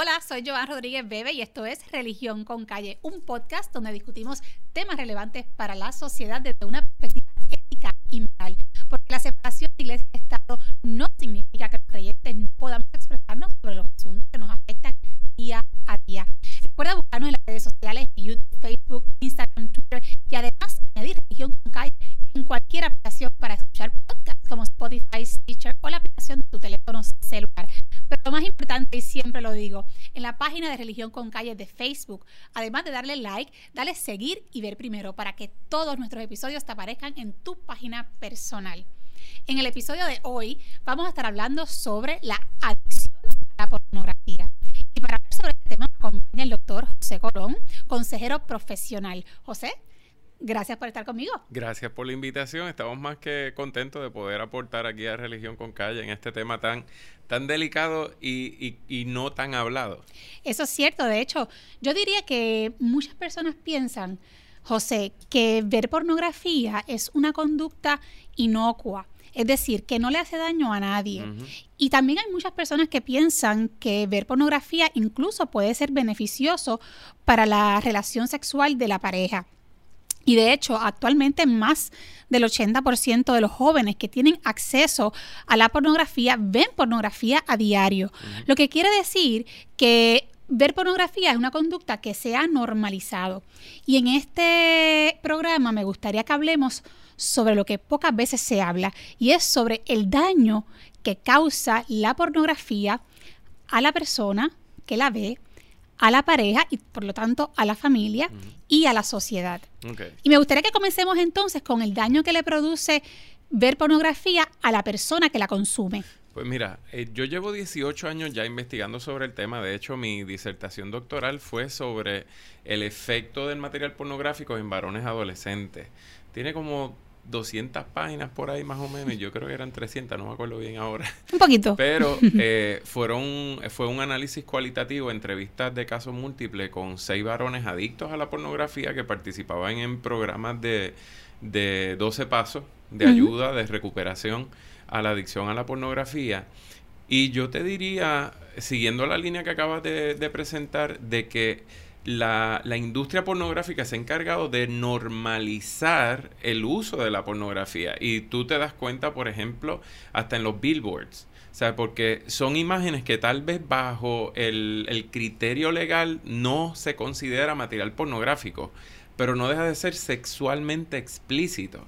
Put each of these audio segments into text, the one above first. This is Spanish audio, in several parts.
Hola, soy Joan Rodríguez Bebe y esto es Religión con Calle, un podcast donde discutimos temas relevantes para la sociedad desde una perspectiva de Religión con Calle de Facebook, además de darle like, dale seguir y ver primero para que todos nuestros episodios te aparezcan en tu página personal. En el episodio de hoy vamos a estar hablando sobre la adicción a la pornografía. Y para hablar sobre este tema me acompaña el doctor José Colón, consejero profesional. José, Gracias por estar conmigo. Gracias por la invitación. Estamos más que contentos de poder aportar aquí a Religión con Calle en este tema tan, tan delicado y, y, no tan hablado. Eso es cierto. De hecho, yo diría que muchas personas piensan, José, que ver pornografía es una conducta inocua. Es decir, que no le hace daño a nadie. Y también hay muchas personas que piensan que ver pornografía incluso puede ser beneficioso para la relación sexual de la pareja. Y de hecho, actualmente más del 80% de los jóvenes que tienen acceso a la pornografía ven pornografía a diario. Lo que quiere decir que ver pornografía es una conducta que se ha normalizado. Y en este programa me gustaría que hablemos sobre lo que pocas veces se habla y es sobre el daño que causa la pornografía a la persona que la ve, a la pareja y por lo tanto a la familia y a la sociedad. Y me gustaría que comencemos entonces con el daño que le produce ver pornografía a la persona que la consume. Pues mira, eh, yo llevo 18 años ya investigando sobre el tema. De hecho, mi disertación doctoral fue sobre el efecto del material pornográfico en varones adolescentes. Tiene como 200 páginas por ahí más o menos, yo creo que eran 300, no me acuerdo bien ahora. Un poquito. Pero eh, fueron, fue un análisis cualitativo, entrevistas de casos múltiples con seis varones adictos a la pornografía que participaban en programas de, de 12 pasos de ayuda, de recuperación a la adicción a la pornografía. Y yo te diría, siguiendo la línea que acabas de, de presentar, de que la, industria pornográfica se ha encargado de normalizar el uso de la pornografía. Y tú te das cuenta, por ejemplo, hasta en los billboards. O sea, porque son imágenes que tal vez bajo el, criterio legal no se considera material pornográfico, pero no deja de ser sexualmente explícito.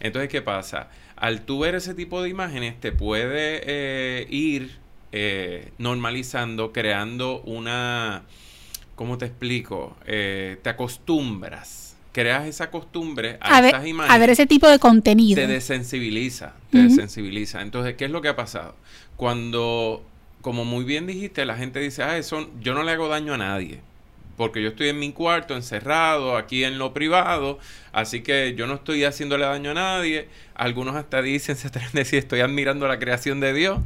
Entonces, ¿qué pasa? Al tú ver ese tipo de imágenes, te puede eh, ir eh, normalizando, creando una ¿cómo te explico? Eh, te acostumbras, creas esa costumbre a, esas imágenes. A ver ese tipo de contenido. Te desensibiliza, te desensibiliza. Entonces, ¿qué es lo que ha pasado? Cuando, como muy bien dijiste, la gente dice, ah, eso, yo no le hago daño a nadie porque yo estoy en mi cuarto encerrado, aquí en lo privado, así que yo no estoy haciéndole daño a nadie. Algunos hasta dicen, se atreven a decir, estoy admirando la creación de Dios.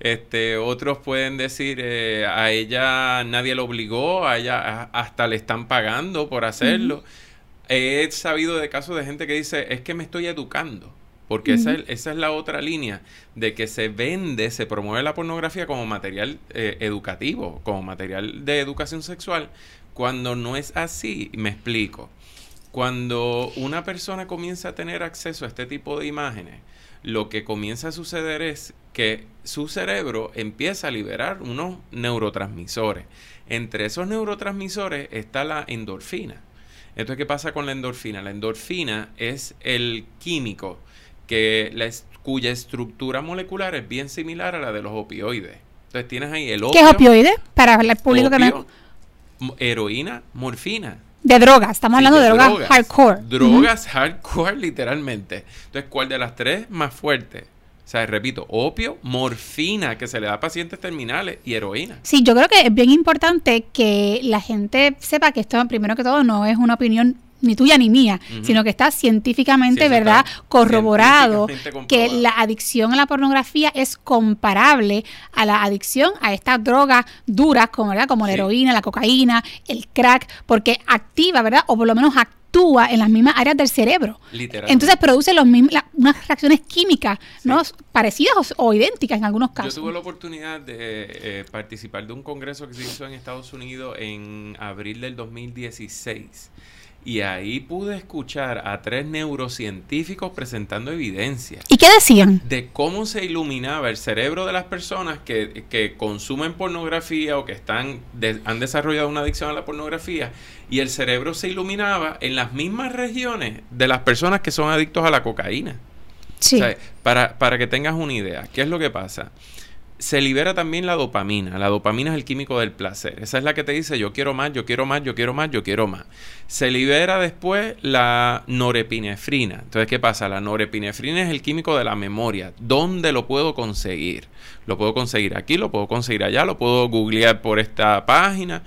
Este, otros pueden decir, eh, a ella nadie lo obligó, a ella hasta le están pagando por hacerlo. He sabido de casos de gente que dice, es que me estoy educando. Porque esa, es, esa, es, la otra línea de que se vende, se promueve la pornografía como material eh, educativo, como material de educación sexual, cuando no es así. Me explico. Cuando una persona comienza a tener acceso a este tipo de imágenes, lo que comienza a suceder es que su cerebro empieza a liberar unos neurotransmisores. Entre esos neurotransmisores está la endorfina. Entonces, ¿qué pasa con la endorfina? La endorfina es el químico que cuya estructura molecular es bien similar a la de los opioides. Entonces tienes ahí el opio. ¿Qué es opioide? Para el público que me... Heroína, morfina. De drogas, estamos hablando de, drogas, hardcore. Drogas hardcore, literalmente. Entonces, ¿cuál de las tres más fuerte? O sea, repito, opio, morfina que se le da a pacientes terminales y heroína. Sí, yo creo que es bien importante que la gente sepa que esto, primero que todo, no es una opinión ni tuya ni mía, sino que está científicamente, ¿verdad?, corroborado que la adicción a la pornografía es comparable a la adicción a estas drogas duras, como, ¿verdad? como la heroína, la cocaína, el crack, porque activa, ¿verdad?, o por lo menos actúa en las mismas áreas del cerebro. Entonces produce los mismos, unas reacciones químicas ¿no? parecidas o, idénticas en algunos casos. Yo tuve la oportunidad de eh, participar de un congreso que se hizo en Estados Unidos en abril del 2016 y ahí pude escuchar a tres neurocientíficos presentando evidencia. ¿Y qué decían? De cómo se iluminaba el cerebro de las personas que, que consumen pornografía o que están han desarrollado una adicción a la pornografía y el cerebro se iluminaba en las mismas regiones de las personas que son adictos a la cocaína. Sí. para, para que tengas una idea, ¿qué es lo que pasa? Se libera también la dopamina. La dopamina es el químico del placer. Esa es la que te dice yo quiero más, yo quiero más, yo quiero más, yo quiero más. Se libera después la norepinefrina. Entonces, ¿qué pasa? La norepinefrina es el químico de la memoria. ¿Dónde lo puedo conseguir? Lo puedo conseguir aquí, lo puedo conseguir allá, lo puedo googlear por esta página.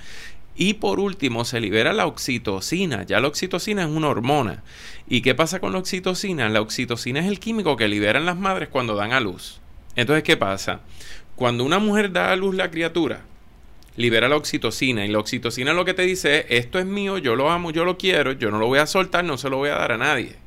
Y por último, se libera la oxitocina. Ya la oxitocina es una hormona. ¿Y qué pasa con la oxitocina? La oxitocina es el químico que liberan las madres cuando dan a luz. Entonces, ¿qué pasa? Cuando una mujer da a luz la criatura, libera la oxitocina y la oxitocina lo que te dice es, esto es mío, yo lo amo, yo lo quiero, yo no lo voy a soltar, no se lo voy a dar a nadie.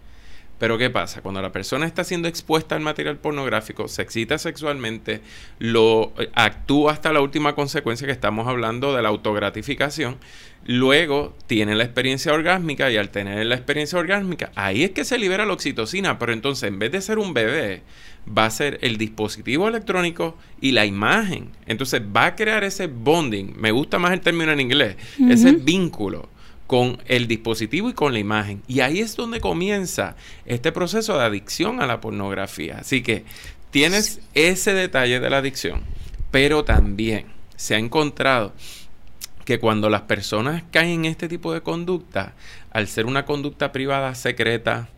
Pero ¿qué pasa? Cuando la persona está siendo expuesta al material pornográfico, se excita sexualmente, lo eh, actúa hasta la última consecuencia que estamos hablando de la autogratificación, luego tiene la experiencia orgásmica y al tener la experiencia orgásmica, ahí es que se libera la oxitocina, pero entonces en vez de ser un bebé, va a ser el dispositivo electrónico y la imagen. Entonces va a crear ese bonding, me gusta más el término en inglés, ese vínculo con el dispositivo y con la imagen. Y ahí es donde comienza este proceso de adicción a la pornografía. Así que tienes ese detalle de la adicción, pero también se ha encontrado que cuando las personas caen en este tipo de conducta, al ser una conducta privada secreta,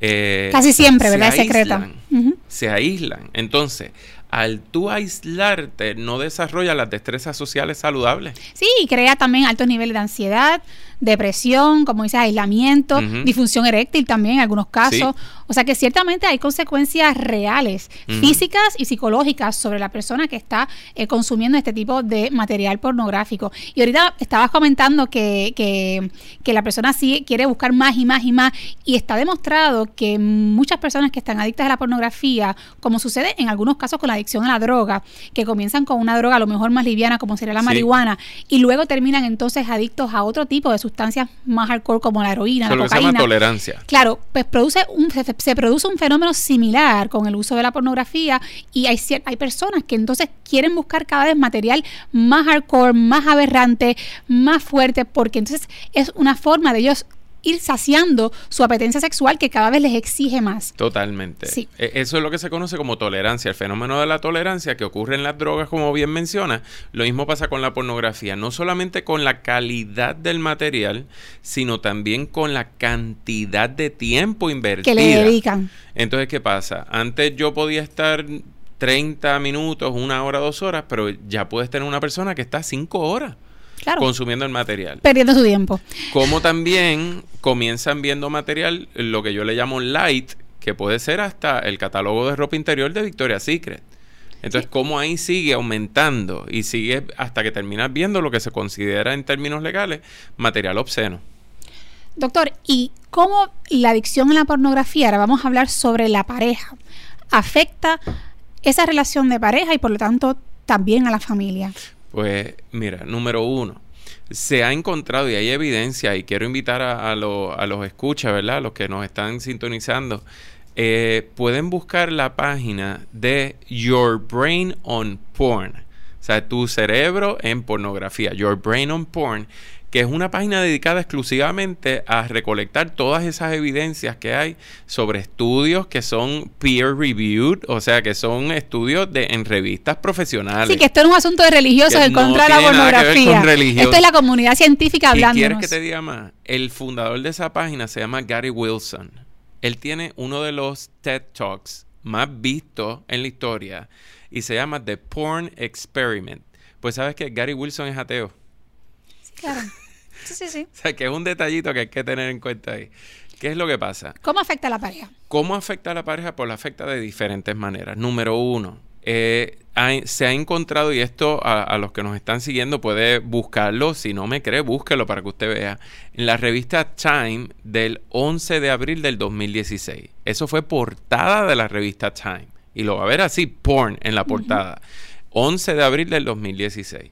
eh, casi siempre, ¿verdad? Secreta. Se aíslan. Entonces, al tú aislarte, no desarrolla las destrezas sociales saludables. Sí, y crea también altos niveles de ansiedad, depresión, como dices, aislamiento, disfunción eréctil también en algunos casos. O sea que ciertamente hay consecuencias reales, físicas y psicológicas sobre la persona que está eh, consumiendo este tipo de material pornográfico. Y ahorita estabas comentando que, que, que, la persona sí quiere buscar más y más y más. Y está demostrado que muchas personas que están adictas a la pornografía, como sucede en algunos casos con la adicción a la droga, que comienzan con una droga a lo mejor más liviana como sería la marihuana, y luego terminan entonces adictos a otro tipo de sustancias más hardcore como la heroína, la cocaína. tolerancia. Claro, pues produce un, se, produce un fenómeno similar con el uso de la pornografía y hay, hay personas que entonces quieren buscar cada vez material más hardcore, más aberrante, más fuerte, porque entonces es una forma de ellos ir saciando su apetencia sexual que cada vez les exige más. Totalmente. Sí. E, eso es lo que se conoce como tolerancia, el fenómeno de la tolerancia que ocurre en las drogas, como bien menciona. Lo mismo pasa con la pornografía, no solamente con la calidad del material, sino también con la cantidad de tiempo invertido. Que le dedican. Entonces, ¿qué pasa? Antes yo podía estar 30 minutos, una hora, dos horas, pero ya puedes tener una persona que está cinco horas consumiendo el material. Perdiendo su tiempo. Como también comienzan viendo material, lo que yo le llamo light, que puede ser hasta el catálogo de ropa interior de Victoria's Secret. Entonces, cómo ahí sigue aumentando y sigue hasta que terminas viendo lo que se considera en términos legales material obsceno. Doctor, ¿y cómo la adicción a la pornografía, ahora vamos a hablar sobre la pareja, afecta esa relación de pareja y por lo tanto también a la familia? Pues mira, número uno, se ha encontrado y hay evidencia, y quiero invitar a, a, a los escuchas, ¿verdad? Los que nos están sintonizando, eh, pueden buscar la página de Your Brain on Porn. O sea, tu cerebro en pornografía, Your Brain on Porn que es una página dedicada exclusivamente a recolectar todas esas evidencias que hay sobre estudios que son peer reviewed, o sea, que son estudios de en revistas profesionales. Sí, que esto es un asunto de religiosos en contra de la pornografía. Esto es la comunidad científica hablando. ¿Quieres que te diga más? El fundador de esa página se llama Gary Wilson. Él tiene uno de los TED Talks más vistos en la historia y se llama The Porn Experiment. Pues sabes que Gary Wilson es ateo. Claro. Sí, sí, sí. o sea, que es un detallito que hay que tener en cuenta ahí. ¿Qué es lo que pasa? ¿Cómo afecta a la pareja? ¿Cómo afecta a la pareja? Pues la afecta de diferentes maneras. Número uno, eh, se ha encontrado, y esto a, los que nos están siguiendo puede buscarlo, si no me cree, búsquelo para que usted vea, en la revista Time del 11 de abril del 2016. Eso fue portada de la revista Time. Y lo va a ver así, porn en la portada. 11 de abril del 2016.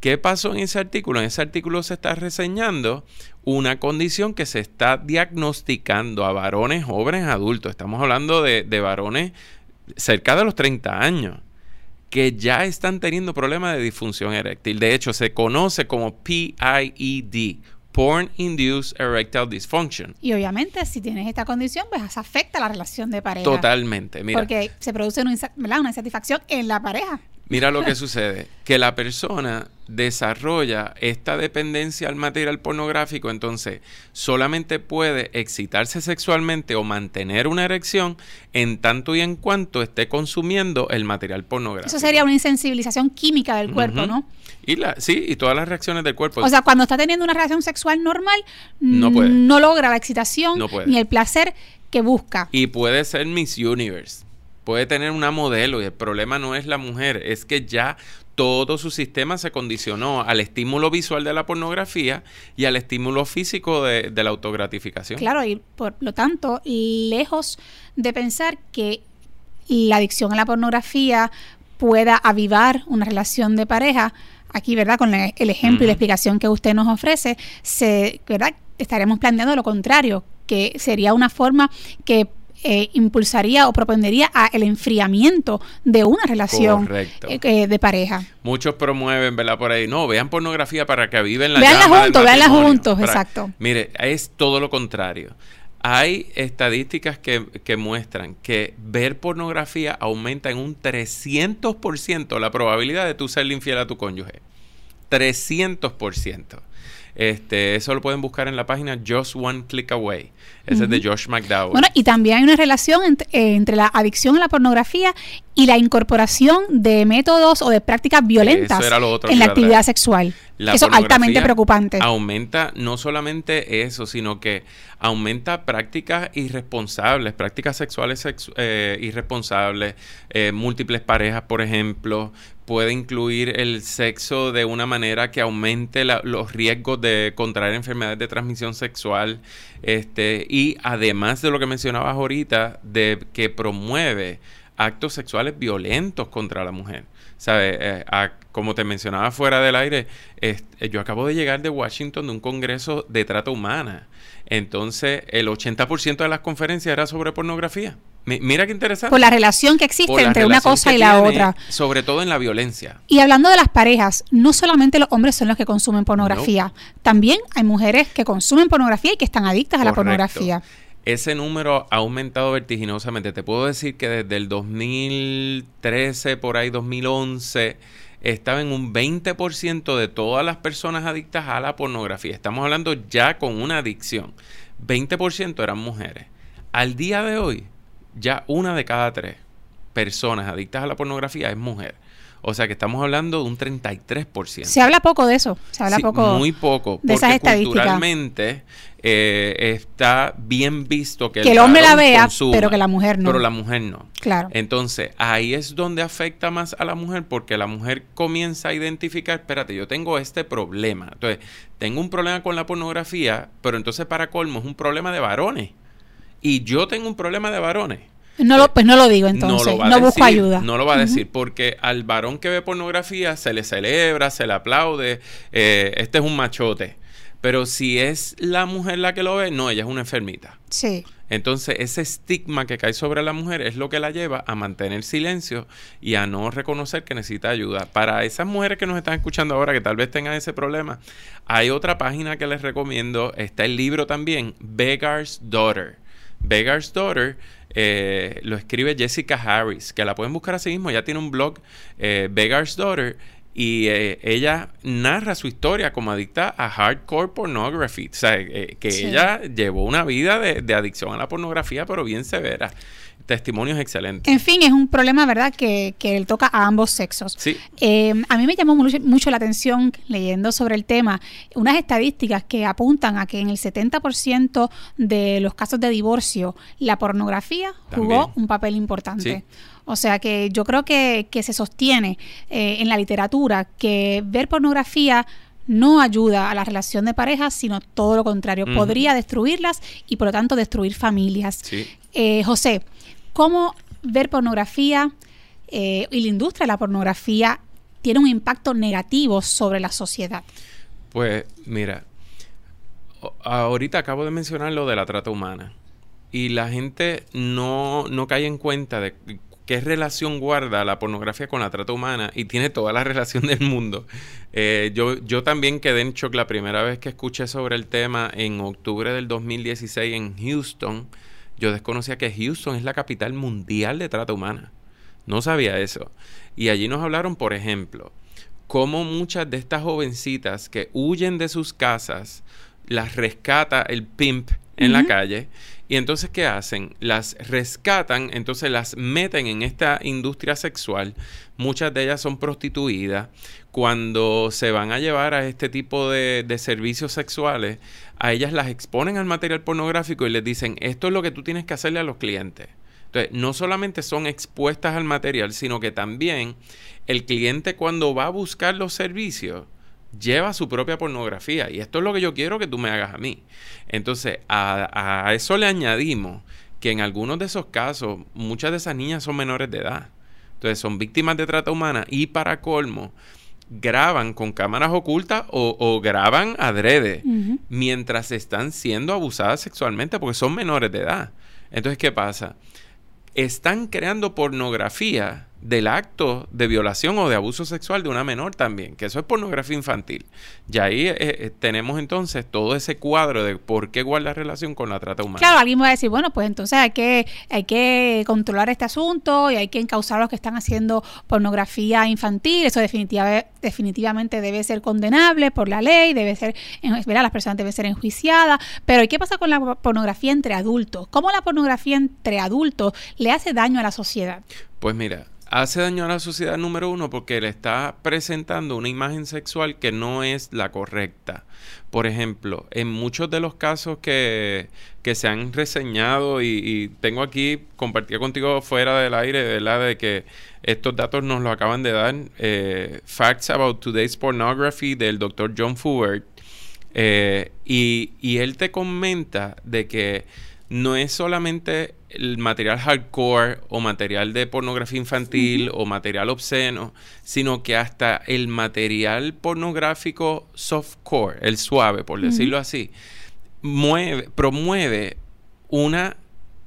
¿Qué pasó en ese artículo? En ese artículo se está reseñando una condición que se está diagnosticando a varones jóvenes adultos. Estamos hablando de, de varones cerca de los 30 años que ya están teniendo problemas de disfunción eréctil. De hecho, se conoce como PIED, Porn Induced Erectile Dysfunction. Y obviamente, si tienes esta condición, pues afecta la relación de pareja. Totalmente, mira. Porque se produce una, una insatisfacción en la pareja. Mira lo que sucede, que la persona desarrolla esta dependencia al material pornográfico, entonces solamente puede excitarse sexualmente o mantener una erección en tanto y en cuanto esté consumiendo el material pornográfico. Eso sería una insensibilización química del cuerpo, ¿no? Y la, sí, y todas las reacciones del cuerpo. O sea, cuando está teniendo una reacción sexual normal, no, no logra la excitación ni el placer que busca. Y puede ser Miss Universe puede tener una modelo y el problema no es la mujer, es que ya todo su sistema se condicionó al estímulo visual de la pornografía y al estímulo físico de, la autogratificación. Claro, y por lo tanto, lejos de pensar que la adicción a la pornografía pueda avivar una relación de pareja, aquí, ¿verdad? Con el ejemplo y la explicación que usted nos ofrece, se, ¿verdad? Estaremos planteando lo contrario, que sería una forma que eh, impulsaría o propondría a el enfriamiento de una relación eh, de pareja. Muchos promueven, ¿verdad? Por ahí, no, vean pornografía para que viven la Veanla juntos, veanla juntos, exacto. Mire, es todo lo contrario. Hay estadísticas que, que, muestran que ver pornografía aumenta en un 300% la probabilidad de tú serle infiel a tu cónyuge. 300%. Este, eso lo pueden buscar en la página Just One Click Away. Ese es de Josh McDowell. Bueno, y también hay una relación entre, la adicción a la pornografía y la incorporación de métodos o de prácticas violentas en la actividad sexual. eso es altamente preocupante. Aumenta no solamente eso, sino que aumenta prácticas irresponsables, prácticas sexuales eh, irresponsables, eh, múltiples parejas, por ejemplo, puede incluir el sexo de una manera que aumente los riesgos de contraer enfermedades de transmisión sexual este y además de lo que mencionabas ahorita de que promueve actos sexuales violentos contra la mujer. ¿Sabes? Eh, como te mencionaba fuera del aire, yo acabo de llegar de Washington de un congreso de trata humana. Entonces, el 80% de las conferencias era sobre pornografía. Mira qué interesante. Por la relación que existe entre una cosa y la otra. Sobre todo en la violencia. Y hablando de las parejas, no solamente los hombres son los que consumen pornografía, también hay mujeres que consumen pornografía y que están adictas a la pornografía. Ese número ha aumentado vertiginosamente. Te puedo decir que desde el 2013, por ahí 2011, estaba en un 20% de todas las personas adictas a la pornografía. Estamos hablando ya con una adicción. 20% eran mujeres. Al día de hoy, ya una de cada tres personas adictas a la pornografía es mujer. O sea que estamos hablando de un 33%. Se habla poco de eso, se habla poco. Muy poco, de esas estadísticas. culturalmente eh, está bien visto que, que el, hombre la vea, pero que la mujer no. Pero la mujer no. Claro. Entonces, ahí es donde afecta más a la mujer porque la mujer comienza a identificar, espérate, yo tengo este problema. Entonces, tengo un problema con la pornografía, pero entonces para colmo es un problema de varones y yo tengo un problema de varones. No lo, pues no lo digo entonces, no, busco ayuda. No lo va a decir porque al varón que ve pornografía se le celebra, se le aplaude, eh, este es un machote. Pero si es la mujer la que lo ve, no, ella es una enfermita. Sí. Entonces, ese estigma que cae sobre la mujer es lo que la lleva a mantener silencio y a no reconocer que necesita ayuda. Para esas mujeres que nos están escuchando ahora, que tal vez tengan ese problema, hay otra página que les recomiendo. Está el libro también, Beggar's Daughter Beggar's Daughter eh, lo escribe Jessica Harris, que la pueden buscar así mismo. Ella tiene un blog, eh, Beggar's Daughter, y eh, ella narra su historia como adicta a hardcore pornography. O sea, que ella llevó una vida de, adicción a la pornografía, pero bien severa. testimonios excelentes. En fin, es un problema, ¿verdad?, que, que toca a ambos sexos. Sí. Eh, a mí me llamó mucho, la atención, leyendo sobre el tema, unas estadísticas que apuntan a que en el 70% de los casos de divorcio, la pornografía jugó un papel importante. O sea que yo creo que, que se sostiene eh, en la literatura que ver pornografía no ayuda a la relación de pareja, sino todo lo contrario. Podría destruirlas y por lo tanto destruir familias. Eh, José, ¿cómo ver pornografía eh, y la industria de la pornografía tiene un impacto negativo sobre la sociedad? Pues mira, ahorita acabo de mencionar lo de la trata humana y la gente no, no cae en cuenta de qué relación guarda la pornografía con la trata humana y tiene toda la relación del mundo. Eh, yo, yo también quedé en shock la primera vez que escuché sobre el tema en octubre del 2016 en Houston. Yo desconocía que Houston es la capital mundial de trata humana. No sabía eso. Y allí nos hablaron, por ejemplo, cómo muchas de estas jovencitas que huyen de sus casas las rescata el pimp en la calle y entonces, ¿qué hacen? Las rescatan, entonces las meten en esta industria sexual. Muchas de ellas son prostituidas. Cuando se van a llevar a este tipo de, de servicios sexuales, a ellas las exponen al material pornográfico y les dicen, esto es lo que tú tienes que hacerle a los clientes. Entonces, no solamente son expuestas al material, sino que también el cliente cuando va a buscar los servicios, lleva su propia pornografía. Y esto es lo que yo quiero que tú me hagas a mí. Entonces, a, eso le añadimos que en algunos de esos casos, muchas de esas niñas son menores de edad. Entonces, son víctimas de trata humana y para colmo, graban con cámaras ocultas o, graban adrede mientras están siendo abusadas sexualmente porque son menores de edad. Entonces, ¿qué pasa? Están creando pornografía del acto de violación o de abuso sexual de una menor también, que eso es pornografía infantil. Y ahí eh, eh, tenemos entonces todo ese cuadro de por qué guarda relación con la trata humana. Claro, alguien va a decir, bueno, pues entonces hay que, hay que controlar este asunto y hay que encauzar a los que están haciendo pornografía infantil, eso definitivamente debe ser condenable por la ley, debe ser, ¿verdad? las personas deben ser enjuiciadas, pero ¿y qué pasa con la pornografía entre adultos? ¿Cómo la pornografía entre adultos le hace daño a la sociedad? Pues mira, hace daño a la sociedad número uno porque le está presentando una imagen sexual que no es la correcta. Por ejemplo, en muchos de los casos que, que se han reseñado y, tengo aquí, compartido contigo fuera del aire, ¿verdad? De que estos datos nos lo acaban de dar, eh, Facts About Today's Pornography del doctor John Fubert. Eh, y, y él te comenta de que no es solamente el material hardcore o material de pornografía infantil o material obsceno, sino que hasta el material pornográfico softcore, el suave, por decirlo así, mueve, promueve una,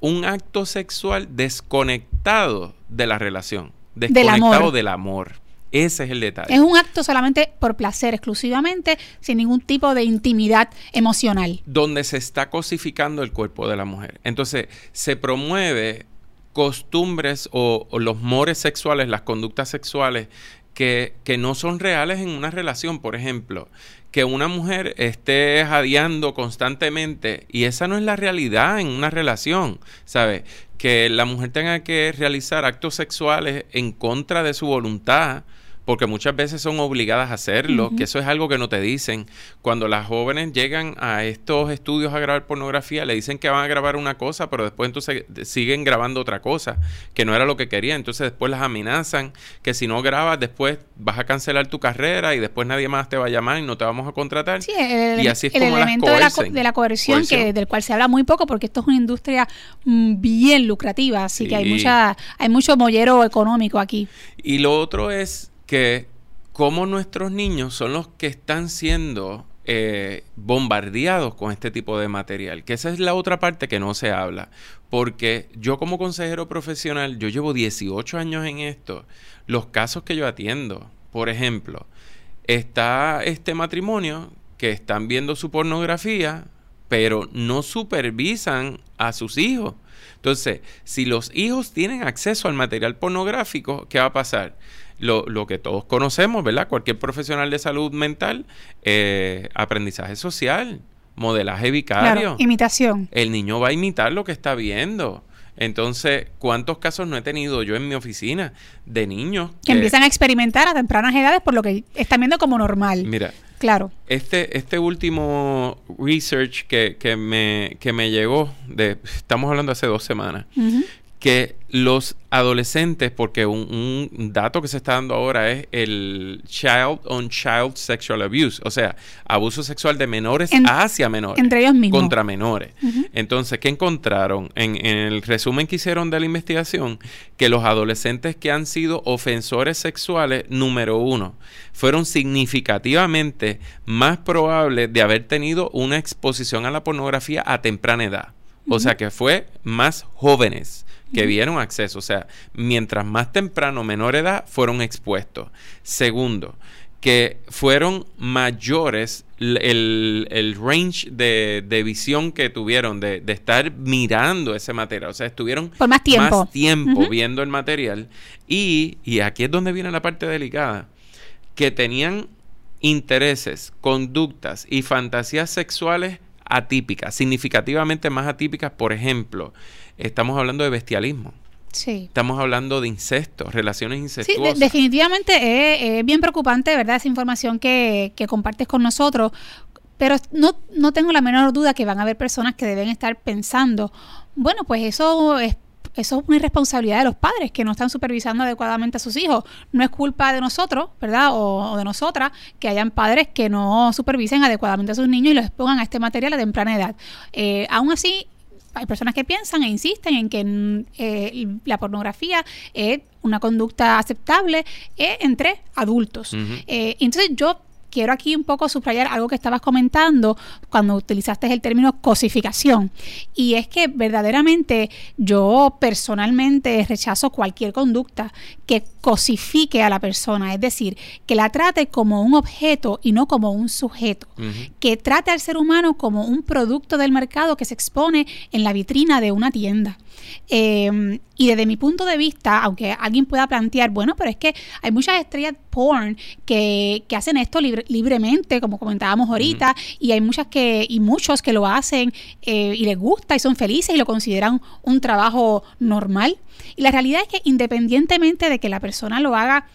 un acto sexual desconectado de la relación, desconectado Del amor. Ese es el detalle. Es un acto solamente por placer, exclusivamente, sin ningún tipo de intimidad emocional. Donde se está cosificando el cuerpo de la mujer. Entonces, se promueve costumbres o, los mores sexuales, las conductas sexuales que, que, no son reales en una relación. Por ejemplo, que una mujer esté jadeando constantemente y esa no es la realidad en una relación, ¿sabes? Que la mujer tenga que realizar actos sexuales en contra de su voluntad porque muchas veces son obligadas a hacerlo, que eso es algo que no te dicen. Cuando las jóvenes llegan a estos estudios a grabar pornografía, le dicen que van a grabar una cosa, pero después entonces siguen grabando otra cosa, que no era lo que querían. Entonces después las amenazan que si no grabas, después vas a cancelar tu carrera y después nadie más te va a llamar y no te vamos a contratar. y así es como elemento de, la, de la coerción, que, del cual se habla muy poco, porque esto es una industria mm, bien lucrativa, así que hay, mucha, hay mucho mollero económico aquí. Y lo otro es que como nuestros niños son los que están siendo eh, bombardeados con este tipo de material, que esa es la otra parte que no se habla, porque yo como consejero profesional, yo llevo 18 años en esto, los casos que yo atiendo, por ejemplo, está este matrimonio que están viendo su pornografía, pero no supervisan a sus hijos. Entonces, si los hijos tienen acceso al material pornográfico, ¿qué va a pasar? Lo, lo, que todos conocemos, ¿verdad? Cualquier profesional de salud mental, eh, aprendizaje social, modelaje vicario. imitación. El niño va a imitar lo que está viendo. Entonces, ¿cuántos casos no he tenido yo en mi oficina de niños que, empiezan a experimentar a tempranas edades por lo que están viendo como normal? Mira, claro. Este, este último research que, que, me, que me llegó, de, estamos hablando hace dos semanas, que los adolescentes, porque un, dato que se está dando ahora es el child on child sexual abuse, o sea, abuso sexual de menores hacia menores. Entre ellos mismos. Contra menores. Entonces, ¿qué encontraron? En, en, el resumen que hicieron de la investigación, que los adolescentes que han sido ofensores sexuales, número uno, fueron significativamente más probables de haber tenido una exposición a la pornografía a temprana edad. O sea que fue más jóvenes que vieron acceso. O sea, mientras más temprano, menor edad, fueron expuestos. Segundo, que fueron mayores el, range de, visión que tuvieron, de, estar mirando ese material. O sea, estuvieron Por más tiempo, tiempo viendo el material. Y, y aquí es donde viene la parte delicada, que tenían intereses, conductas y fantasías sexuales atípicas, significativamente más atípicas, por ejemplo, estamos hablando de bestialismo. Sí. Estamos hablando de incesto, relaciones incestuosas. Sí, definitivamente es, bien preocupante, ¿verdad? Esa información que, que compartes con nosotros. Pero no, no tengo la menor duda que van a haber personas que deben estar pensando, bueno, pues eso es eso es una irresponsabilidad de los padres que no están supervisando adecuadamente a sus hijos. No es culpa de nosotros, ¿verdad? O, de nosotras que hayan padres que no supervisen adecuadamente a sus niños y los expongan a este material a temprana edad. Eh, aún así, hay personas que piensan e insisten en que mm, eh, la pornografía es una conducta aceptable eh, entre adultos. entonces yo quiero aquí un poco subrayar algo que estabas comentando cuando utilizaste el término cosificación. Y es que verdaderamente yo personalmente rechazo cualquier conducta que cosifique a la persona, es decir, que la trate como un objeto y no como un sujeto, que trate al ser humano como un producto del mercado que se expone en la vitrina de una tienda. Em, y desde mi punto de vista, aunque alguien pueda plantear, bueno, pero es que hay muchas estrellas porn que, hacen esto libremente, como comentábamos ahorita, y hay muchas que, y muchos que lo hacen eh, y les gusta y son felices y lo consideran un trabajo normal. Y la realidad es que independientemente de que la persona lo haga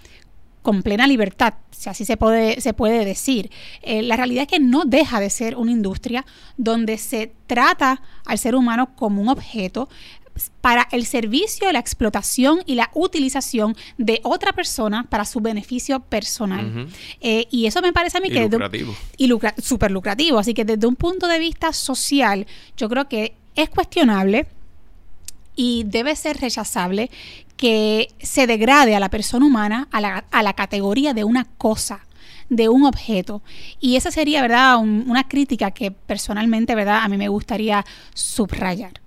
con plena libertad, si así se puede, se puede decir. Eh, la realidad es que no deja de ser una industria donde se trata al ser humano como un objeto para el servicio, la explotación y la utilización de otra persona para su beneficio personal. Eh, y eso me parece a mí y que... Lucrativo. y súper lucrativo. Así que desde un punto de vista social, yo creo que es cuestionable y debe ser rechazable que se degrade a la persona humana a la, a la categoría de una cosa de un objeto. Y esa sería, ¿verdad?, una crítica que personalmente, ¿verdad?, a mí me gustaría subrayar.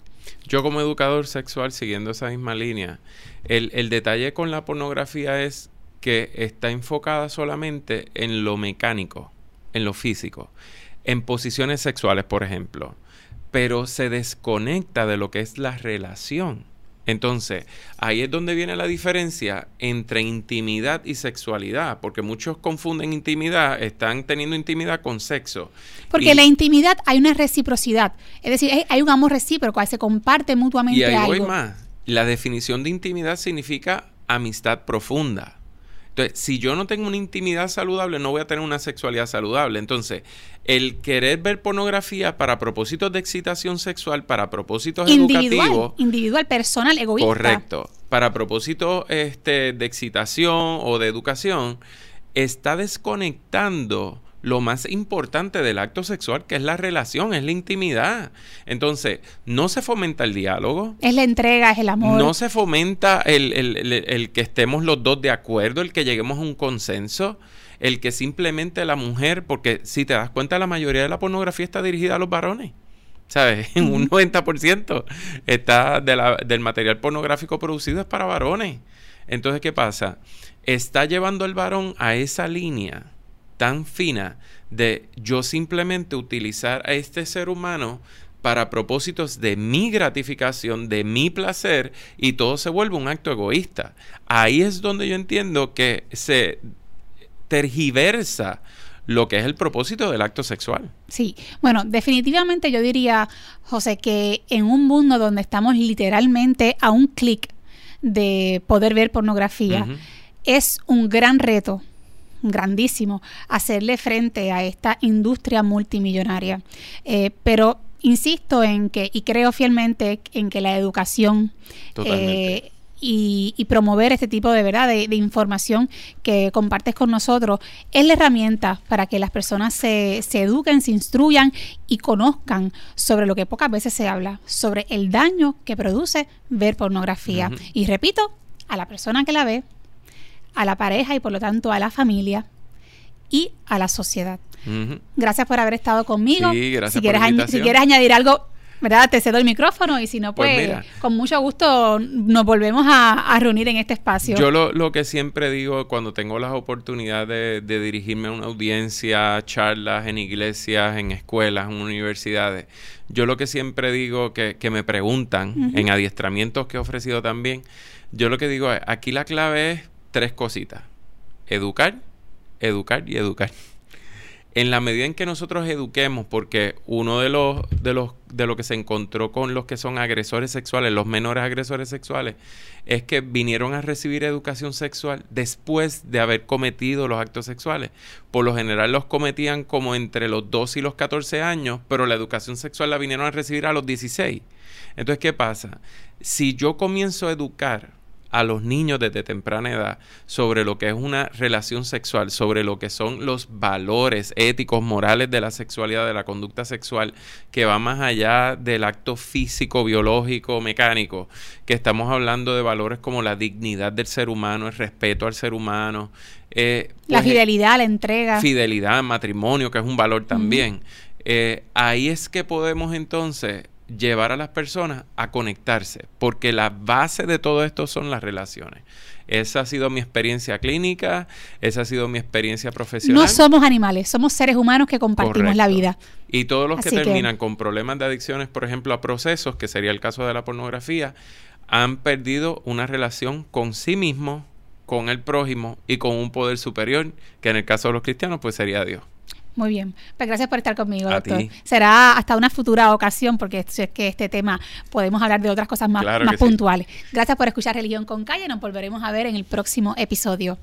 Yo como educador sexual, siguiendo esa misma línea, el, el detalle con la pornografía es que está enfocada solamente en lo mecánico, en lo físico, en posiciones sexuales, por ejemplo, pero se desconecta de lo que es la relación. Entonces, ahí es donde viene la diferencia entre intimidad y sexualidad, porque muchos confunden intimidad, están teniendo intimidad con sexo. Porque en la intimidad hay una reciprocidad, es decir, hay un amor recíproco, se comparte mutuamente y ahí algo. Voy más. La definición de intimidad significa amistad profunda. Entonces, si yo no tengo una intimidad saludable, no voy a tener una sexualidad saludable. Entonces, el querer ver pornografía para propósitos de excitación sexual, para propósitos educativos. Individual, personal, egoísta. Correcto. Para propósitos este, de excitación o de educación, está desconectando lo más importante del acto sexual, que es la relación, es la intimidad. Entonces, no se fomenta el diálogo. Es la entrega, es el amor. No se fomenta el, el, que estemos los dos de acuerdo, el que lleguemos a un consenso, el que simplemente la mujer, porque si te das cuenta, la mayoría de la pornografía está dirigida a los varones. ¿Sabes? Un 90% está de la, del material pornográfico producido es para varones. Entonces, ¿qué pasa? Está llevando el varón a esa línea tan fina de yo simplemente utilizar a este ser humano para propósitos de mi gratificación, de mi placer, y todo se vuelve un acto egoísta. Ahí es donde yo entiendo que se tergiversa lo que es el propósito del acto sexual. Sí, bueno, definitivamente yo diría, José, que en un mundo donde estamos literalmente a un clic de poder ver pornografía, es un gran reto grandísimo hacerle frente a esta industria multimillonaria. Eh, pero insisto en que, y creo fielmente en que la educación eh, y, promover este tipo de verdad de, información que compartes con nosotros es la herramienta para que las personas se, se, eduquen, se instruyan y conozcan sobre lo que pocas veces se habla, sobre el daño que produce ver pornografía. Y repito, a la persona que la ve, a la pareja y por lo tanto a la familia y a la sociedad. Gracias por haber estado conmigo. Sí, gracias si, quieres si quieres añadir algo, ¿verdad? Te cedo el micrófono y si no, pues, pues con mucho gusto nos volvemos a, reunir en este espacio. Yo lo, que siempre digo cuando tengo las oportunidades de, dirigirme a una audiencia, charlas en iglesias, en escuelas, en universidades, yo lo que siempre digo que, que me preguntan en adiestramientos que he ofrecido también, yo lo que digo es, aquí la clave es tres cositas. Educar, educar y educar. En la medida en que nosotros eduquemos, porque uno de los, de los, de lo que se encontró con los que son agresores sexuales, los menores agresores sexuales, es que vinieron a recibir educación sexual después de haber cometido los actos sexuales. Por lo general los cometían como entre los 12 y los 14 años, pero la educación sexual la vinieron a recibir a los 16. Entonces, ¿qué pasa? Si yo comienzo a educar a los niños desde temprana edad sobre lo que es una relación sexual, sobre lo que son los valores éticos, morales de la sexualidad, de la conducta sexual, que va más allá del acto físico, biológico, mecánico, que estamos hablando de valores como la dignidad del ser humano, el respeto al ser humano. Eh, la pues, fidelidad, la entrega. Fidelidad, matrimonio, que es un valor también. Eh, ahí es que podemos entonces llevar a las personas a conectarse, porque la base de todo esto son las relaciones. Esa ha sido mi experiencia clínica, esa ha sido mi experiencia profesional. No somos animales, somos seres humanos que compartimos la vida. Y todos los que terminan con problemas de adicciones, por ejemplo, a procesos, que sería el caso de la pornografía, han perdido una relación con sí mismo, con el prójimo y con un poder superior, que en el caso de los cristianos, pues sería Dios. Muy bien. Pues gracias por estar conmigo, doctor. Será hasta una futura ocasión, porque es que este tema podemos hablar de otras cosas más, más puntuales. Gracias por escuchar Religión con Calle. Nos volveremos a ver en el próximo episodio.